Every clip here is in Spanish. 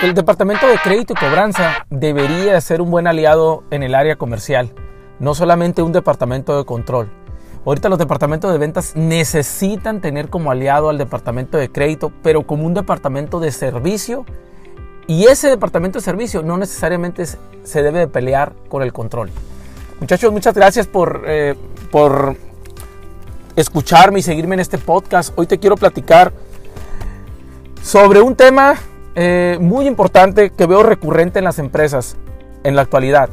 El departamento de crédito y cobranza debería ser un buen aliado en el área comercial, no solamente un departamento de control. Ahorita los departamentos de ventas necesitan tener como aliado al departamento de crédito, pero como un departamento de servicio. Y ese departamento de servicio no necesariamente se debe de pelear con el control. Muchachos, muchas gracias por, eh, por escucharme y seguirme en este podcast. Hoy te quiero platicar sobre un tema eh, muy importante que veo recurrente en las empresas en la actualidad.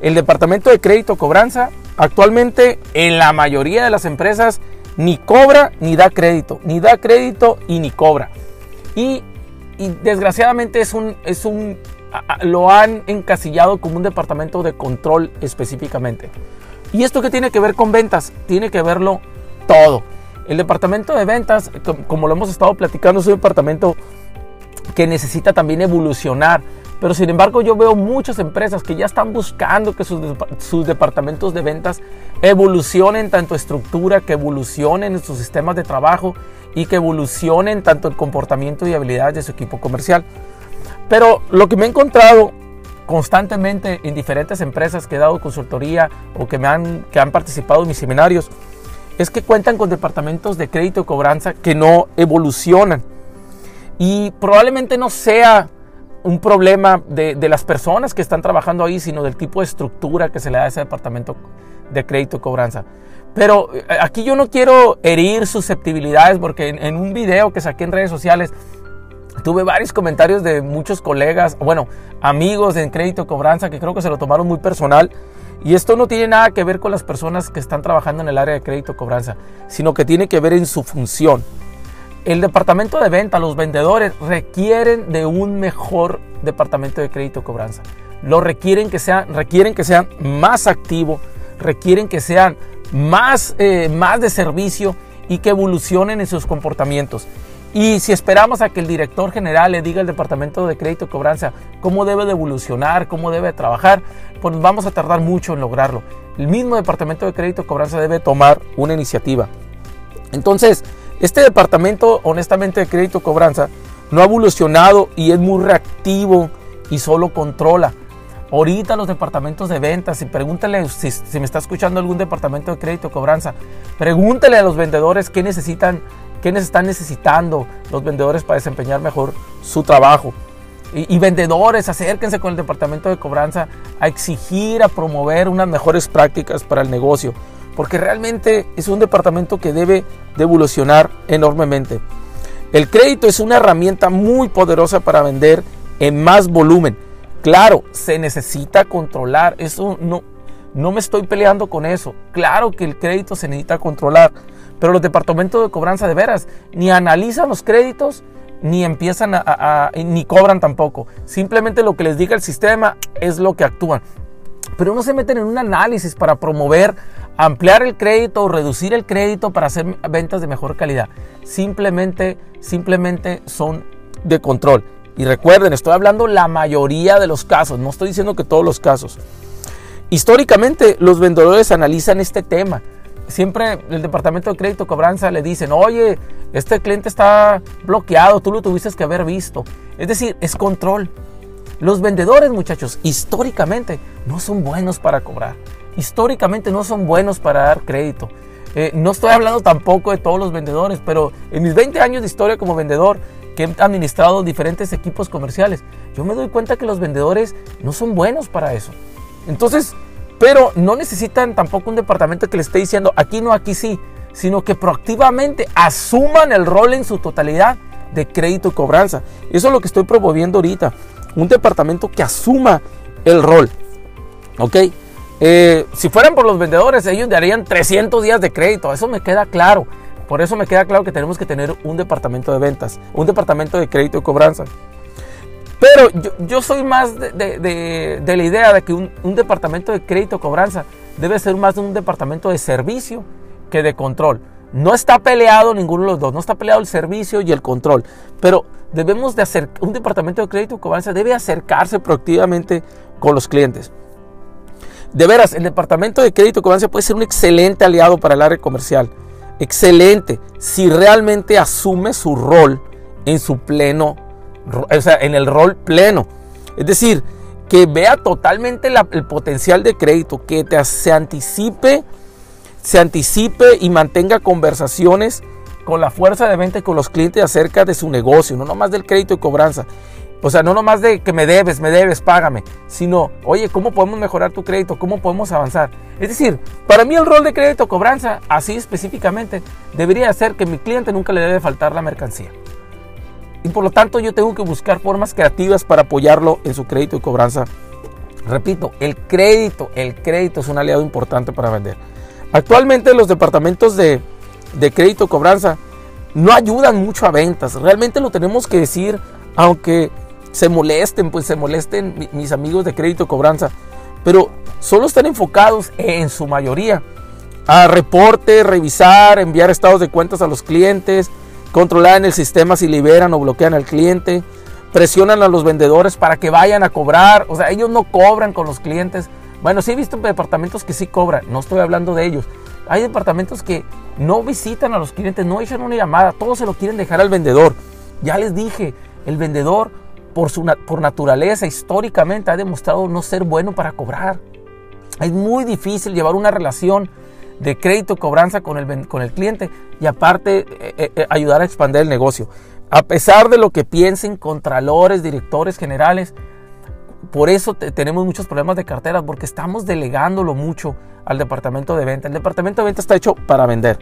El departamento de crédito cobranza actualmente en la mayoría de las empresas ni cobra ni da crédito, ni da crédito y ni cobra. Y, y desgraciadamente es un, es un, lo han encasillado como un departamento de control específicamente. ¿Y esto qué tiene que ver con ventas? Tiene que verlo todo. El departamento de ventas, como lo hemos estado platicando, es un departamento que necesita también evolucionar. Pero sin embargo yo veo muchas empresas que ya están buscando que sus, departamentos de ventas evolucionen tanto estructura, que evolucionen en sus sistemas de trabajo y que evolucionen tanto el comportamiento y habilidades de su equipo comercial. Pero lo que me he encontrado constantemente en diferentes empresas que he dado consultoría o que, me han, que han participado en mis seminarios es que cuentan con departamentos de crédito y cobranza que no evolucionan. Y probablemente no sea un problema de, las personas que están trabajando ahí, sino del tipo de estructura que se le da a ese departamento de crédito y cobranza. Pero eh, aquí yo no quiero herir susceptibilidades porque en, un video que saqué en redes sociales tuve varios comentarios de muchos colegas, bueno, amigos en crédito y cobranza que creo que se lo tomaron muy personal. Y esto no tiene nada que ver con las personas que están trabajando en el área de crédito y cobranza, sino que tiene que ver en su función. El departamento de venta, los vendedores requieren de un mejor departamento de crédito cobranza. Lo requieren que sean, requieren que sean más activos, requieren que sean más, más de servicio y que evolucionen en sus comportamientos. Y si esperamos a que el director general le diga al departamento de crédito y cobranza cómo debe de evolucionar, cómo debe de trabajar, pues vamos a tardar mucho en lograrlo. El mismo departamento de crédito y cobranza debe tomar una iniciativa. Entonces, este departamento, honestamente, de crédito cobranza, no ha evolucionado y es muy reactivo y solo controla. Ahorita los departamentos de ventas, y pregúntale si, me está escuchando algún departamento de crédito cobranza, pregúntale a los vendedores qué necesitan, qué están necesitando los vendedores para desempeñar mejor su trabajo. Y, y, vendedores, acérquense con el departamento de cobranza a exigir, a promover unas mejores prácticas para el negocio porque realmente es un departamento que debe de evolucionar enormemente. El crédito es una herramienta muy poderosa para vender en más volumen. Claro, se necesita controlar, eso no, no me estoy peleando con eso. Claro que el crédito se necesita controlar, pero los departamentos de cobranza de veras ni analizan los créditos ni empiezan a, ni cobran tampoco. Simplemente lo que les diga el sistema es lo que actúan. Pero no se meten en un análisis para promover ampliar el crédito o reducir el crédito para hacer ventas de mejor calidad. Simplemente, simplemente son de control. Y recuerden, estoy hablando la mayoría de los casos, no estoy diciendo que todos los casos. Históricamente los vendedores analizan este tema. Siempre el departamento de crédito cobranza le dicen, oye, este cliente está bloqueado, tú lo tuviste que haber visto. Es decir, es control. Los vendedores, muchachos, históricamente no son buenos para cobrar históricamente no son buenos para dar crédito. Eh, no estoy hablando tampoco de todos los vendedores, pero en mis 20 años de historia como vendedor, que he administrado diferentes equipos comerciales, yo me doy cuenta que los vendedores no son buenos para eso. Entonces, pero no necesitan tampoco un departamento que les esté diciendo aquí no, aquí sí, sino que proactivamente asuman el rol en su totalidad de crédito y cobranza. Eso es lo que estoy promoviendo ahorita. Un departamento que asuma el rol. ¿Ok? Eh, si fueran por los vendedores, ellos darían 300 días de crédito. Eso me queda claro. Por eso me queda claro que tenemos que tener un departamento de ventas, un departamento de crédito y cobranza. Pero yo, soy más de, la idea de que un, departamento de crédito y cobranza debe ser más de un departamento de servicio que de control. No está peleado ninguno de los dos, no está peleado el servicio y el control. Pero debemos de hacer, un departamento de crédito y cobranza debe acercarse proactivamente con los clientes. De veras, el departamento de crédito cobranza puede ser un excelente aliado para el área comercial. Excelente, si realmente asume su rol en su pleno o sea, en el rol pleno. Es decir, que vea totalmente el potencial de crédito, que te, se anticipe, se anticipe y mantenga conversaciones con la fuerza de venta y con los clientes acerca de su negocio, no nomás del crédito y cobranza. O sea, no nomás de que me debes, me debes, págame, sino, oye, ¿cómo podemos mejorar tu crédito? ¿Cómo podemos avanzar? Es decir, para mí el rol de crédito cobranza, así específicamente, debería ser que mi cliente nunca le debe faltar la mercancía. Y por lo tanto yo tengo que buscar formas creativas para apoyarlo en su crédito y cobranza. Repito, el crédito, el crédito es un aliado importante para vender. Actualmente los departamentos de, de crédito cobranza no ayudan mucho a ventas. Realmente lo tenemos que decir, aunque se molesten, pues se molesten mis amigos de crédito cobranza, pero solo están enfocados en su mayoría a reporte, revisar, enviar estados de cuentas a los clientes, controlar en el sistema si liberan o bloquean al cliente, presionan a los vendedores para que vayan a cobrar, o sea, ellos no cobran con los clientes. Bueno, sí he visto departamentos que sí cobran, no estoy hablando de ellos. Hay departamentos que no visitan a los clientes, no echan una llamada, todos se lo quieren dejar al vendedor. Ya les dije, el vendedor por, su, por naturaleza, históricamente, ha demostrado no ser bueno para cobrar. Es muy difícil llevar una relación de crédito cobranza con el, con el cliente y aparte eh, eh, eh, ayudar a expandir el negocio. A pesar de lo que piensen contralores, directores generales, por eso tenemos muchos problemas de carteras porque estamos delegándolo mucho al departamento de venta. El departamento de venta está hecho para vender.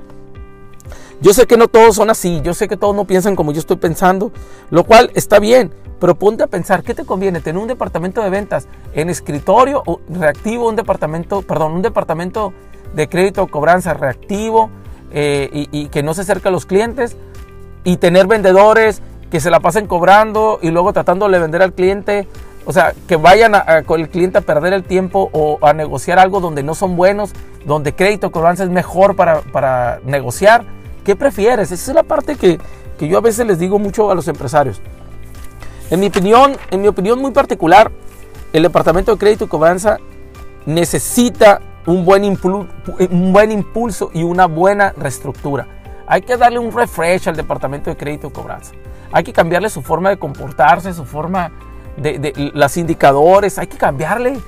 Yo sé que no todos son así, yo sé que todos no piensan como yo estoy pensando, lo cual está bien, pero ponte a pensar, ¿qué te conviene? ¿Tener un departamento de ventas en escritorio o reactivo, un departamento, perdón, un departamento de crédito o cobranza reactivo eh, y, que no se acerque a los clientes? Y tener vendedores que se la pasen cobrando y luego tratando de vender al cliente. O sea, que vayan con el cliente a perder el tiempo o a negociar algo donde no son buenos, donde crédito o cobranza es mejor para, para negociar. ¿Qué prefieres? Esa es la parte que, que yo a veces les digo mucho a los empresarios. En mi opinión, en mi opinión muy particular, el departamento de crédito y cobranza necesita un buen, un buen impulso y una buena reestructura. Hay que darle un refresh al departamento de crédito y cobranza. Hay que cambiarle su forma de comportarse, su forma de, de los indicadores. Hay que cambiarle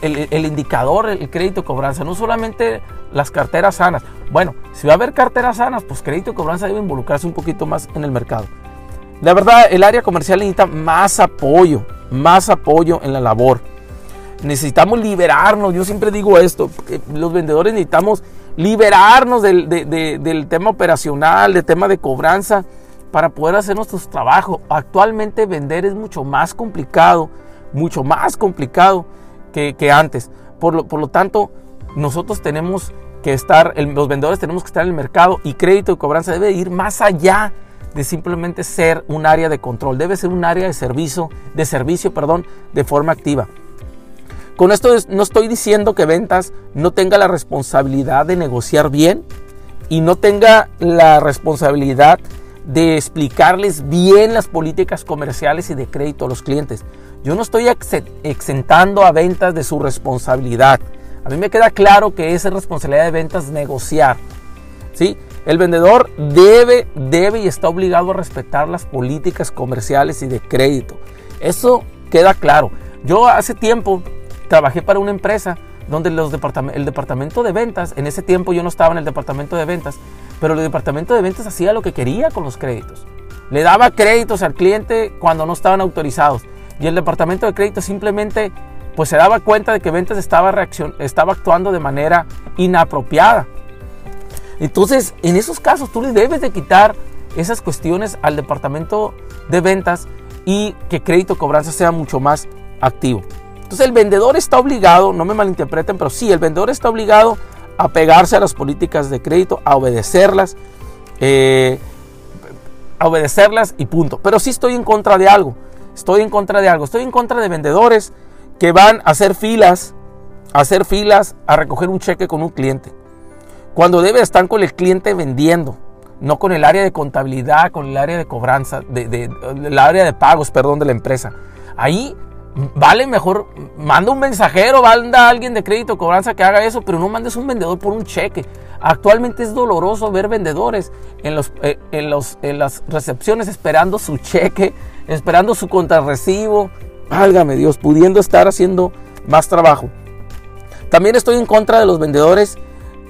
el, indicador, el crédito cobranza. No solamente las carteras sanas. Bueno, si va a haber carteras sanas, pues crédito cobranza debe involucrarse un poquito más en el mercado. La verdad, el área comercial necesita más apoyo, más apoyo en la labor. Necesitamos liberarnos, yo siempre digo esto, los vendedores necesitamos liberarnos del, del tema operacional, del tema de cobranza, para poder hacer nuestros trabajos. Actualmente vender es mucho más complicado, mucho más complicado que, antes. Por lo, por lo, tanto, nosotros tenemos que estar, los vendedores tenemos que estar en el mercado y crédito y cobranza debe ir más allá de simplemente ser un área de control, debe ser un área de servicio, de servicio, perdón, de forma activa. Con esto no estoy diciendo que ventas no tenga la responsabilidad de negociar bien y no tenga la responsabilidad de explicarles bien las políticas comerciales y de crédito a los clientes. Yo no estoy exentando a ventas de su responsabilidad. A mí me queda claro que es responsabilidad de ventas negociar. ¿sí? El vendedor debe, debe y está obligado a respetar las políticas comerciales y de crédito. Eso queda claro. Yo hace tiempo trabajé para una empresa donde los el departamento de ventas, en ese tiempo yo no estaba en el departamento de ventas, pero el departamento de ventas hacía lo que quería con los créditos. Le daba créditos al cliente cuando no estaban autorizados. Y el departamento de crédito simplemente pues se daba cuenta de que ventas estaba, estaba actuando de manera inapropiada. Entonces, en esos casos tú le debes de quitar esas cuestiones al departamento de ventas y que crédito cobranza sea mucho más activo. Entonces el vendedor está obligado, no me malinterpreten, pero sí, el vendedor está obligado a pegarse a las políticas de crédito, a obedecerlas, eh, a obedecerlas y punto. Pero sí estoy en contra de algo, estoy en contra de algo, estoy en contra de vendedores que van a hacer filas, a hacer filas a recoger un cheque con un cliente. Cuando debe estar con el cliente vendiendo, no con el área de contabilidad, con el área de cobranza, de, el área de pagos, perdón, de la empresa. Ahí vale mejor, manda un mensajero, manda a alguien de crédito cobranza que haga eso, pero no mandes un vendedor por un cheque. Actualmente es doloroso ver vendedores en, los, eh, en, los, en las recepciones esperando su cheque esperando su contrarrecibo. Válgame Dios, pudiendo estar haciendo más trabajo. También estoy en contra de los vendedores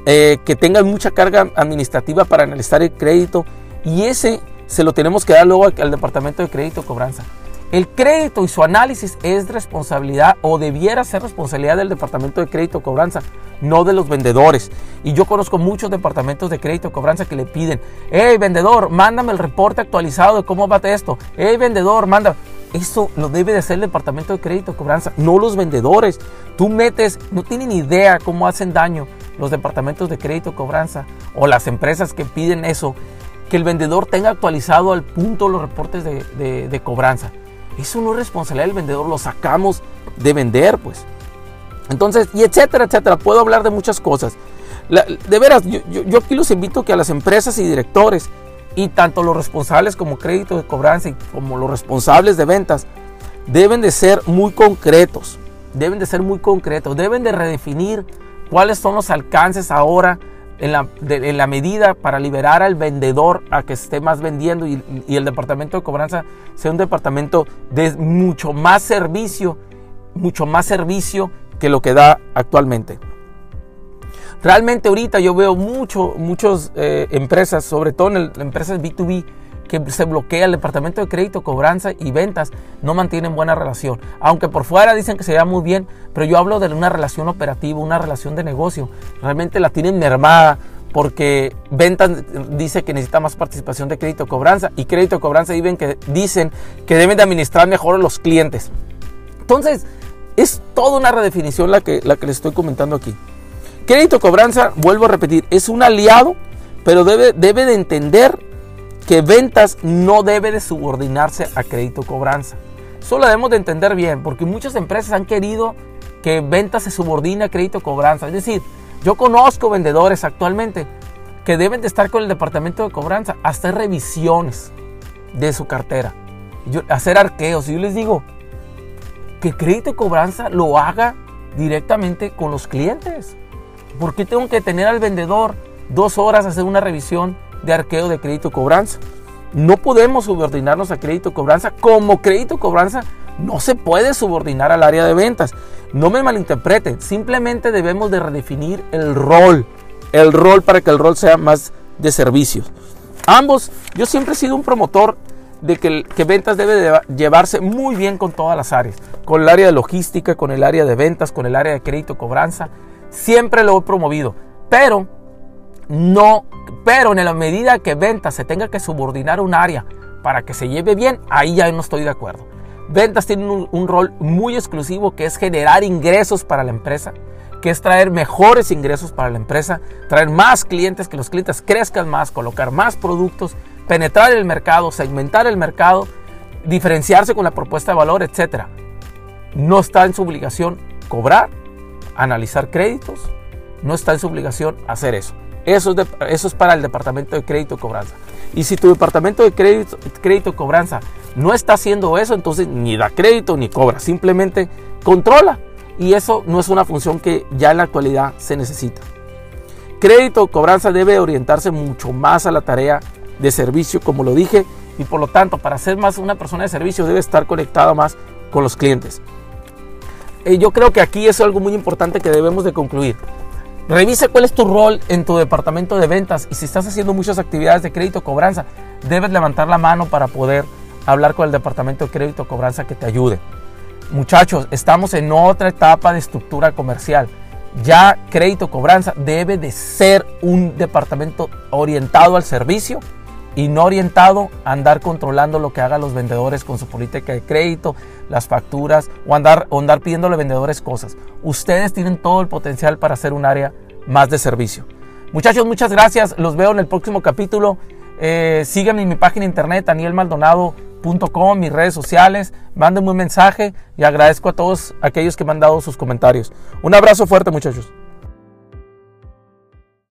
eh, que tengan mucha carga administrativa para analizar el crédito y ese se lo tenemos que dar luego al departamento de crédito cobranza. El crédito y su análisis es responsabilidad o debiera ser responsabilidad del departamento de crédito cobranza, no de los vendedores. Y yo conozco muchos departamentos de crédito cobranza que le piden, hey vendedor, mándame el reporte actualizado de cómo va esto. Hey vendedor, manda. Eso lo debe de hacer el departamento de crédito cobranza, no los vendedores. Tú metes, no tienen idea cómo hacen daño los departamentos de crédito cobranza o las empresas que piden eso, que el vendedor tenga actualizado al punto los reportes de cobranza. Eso no es responsabilidad del vendedor, lo sacamos de vender, pues. Entonces, y etcétera, etcétera. Puedo hablar de muchas cosas. de veras, yo, aquí los invito que a las empresas y directores, y tanto los responsables como crédito de cobranza y como los responsables de ventas, deben de ser muy concretos. Deben de ser muy concretos. Deben de redefinir cuáles son los alcances ahora en la, en la, medida para liberar al vendedor a que esté más vendiendo y, y, el departamento de cobranza sea un departamento de mucho más servicio, mucho más servicio que lo que da actualmente. Realmente ahorita yo veo mucho, muchas eh, empresas, sobre todo en empresas B2B, que se bloquea el departamento de crédito, cobranza y ventas, no mantienen buena relación. Aunque por fuera dicen que se lleva muy bien, pero yo hablo de una relación operativa, una relación de negocio. Realmente la tienen mermada porque ventas dice que necesita más participación de crédito cobranza y crédito cobranza que, dicen que deben de administrar mejor a los clientes. Entonces, es toda una redefinición la que, la que les estoy comentando aquí. Crédito cobranza, vuelvo a repetir, es un aliado, pero debe, debe de entender que ventas no debe de subordinarse a crédito cobranza. Eso lo debemos de entender bien, porque muchas empresas han querido que ventas se subordine a crédito cobranza. Es decir, yo conozco vendedores actualmente que deben de estar con el departamento de cobranza, hacer revisiones de su cartera, hacer arqueos. Y yo les digo que crédito cobranza lo haga directamente con los clientes. ¿Por qué tengo que tener al vendedor dos horas a hacer una revisión de arqueo de crédito cobranza. No podemos subordinarnos a crédito cobranza. Como crédito cobranza no se puede subordinar al área de ventas. No me malinterpreten, simplemente debemos de redefinir el rol. El rol para que el rol sea más de servicios. Ambos, yo siempre he sido un promotor de que, que ventas debe de llevarse muy bien con todas las áreas. Con el área de logística, con el área de ventas, con el área de crédito cobranza. Siempre lo he promovido. Pero no, pero en la medida que ventas se tenga que subordinar un área para que se lleve bien, ahí ya no estoy de acuerdo. Ventas tienen un, rol muy exclusivo que es generar ingresos para la empresa, que es traer mejores ingresos para la empresa, traer más clientes, que los clientes crezcan más, colocar más productos, penetrar el mercado, segmentar el mercado, diferenciarse con la propuesta de valor, etc. No está en su obligación cobrar, analizar créditos, no está en su obligación hacer eso. Eso es, eso es para el departamento de crédito cobranza. Y si tu departamento de crédito, crédito cobranza no está haciendo eso, entonces ni da crédito ni cobra. Simplemente controla. Y eso no es una función que ya en la actualidad se necesita. Crédito cobranza debe orientarse mucho más a la tarea de servicio, como lo dije, y por lo tanto, para ser más una persona de servicio debe estar conectado más con los clientes. Y yo creo que aquí es algo muy importante que debemos de concluir. Revisa cuál es tu rol en tu departamento de ventas y si estás haciendo muchas actividades de crédito cobranza, debes levantar la mano para poder hablar con el departamento de crédito cobranza que te ayude. Muchachos, estamos en otra etapa de estructura comercial. Ya crédito cobranza debe de ser un departamento orientado al servicio y no orientado a andar controlando lo que hagan los vendedores con su política de crédito, las facturas o andar, o andar pidiéndole vendedores cosas. Ustedes tienen todo el potencial para hacer un área más de servicio. Muchachos, muchas gracias. Los veo en el próximo capítulo. Eh, síganme en mi página internet, danielmaldonado.com, mis redes sociales. Mándenme un mensaje y agradezco a todos aquellos que me han dado sus comentarios. Un abrazo fuerte, muchachos.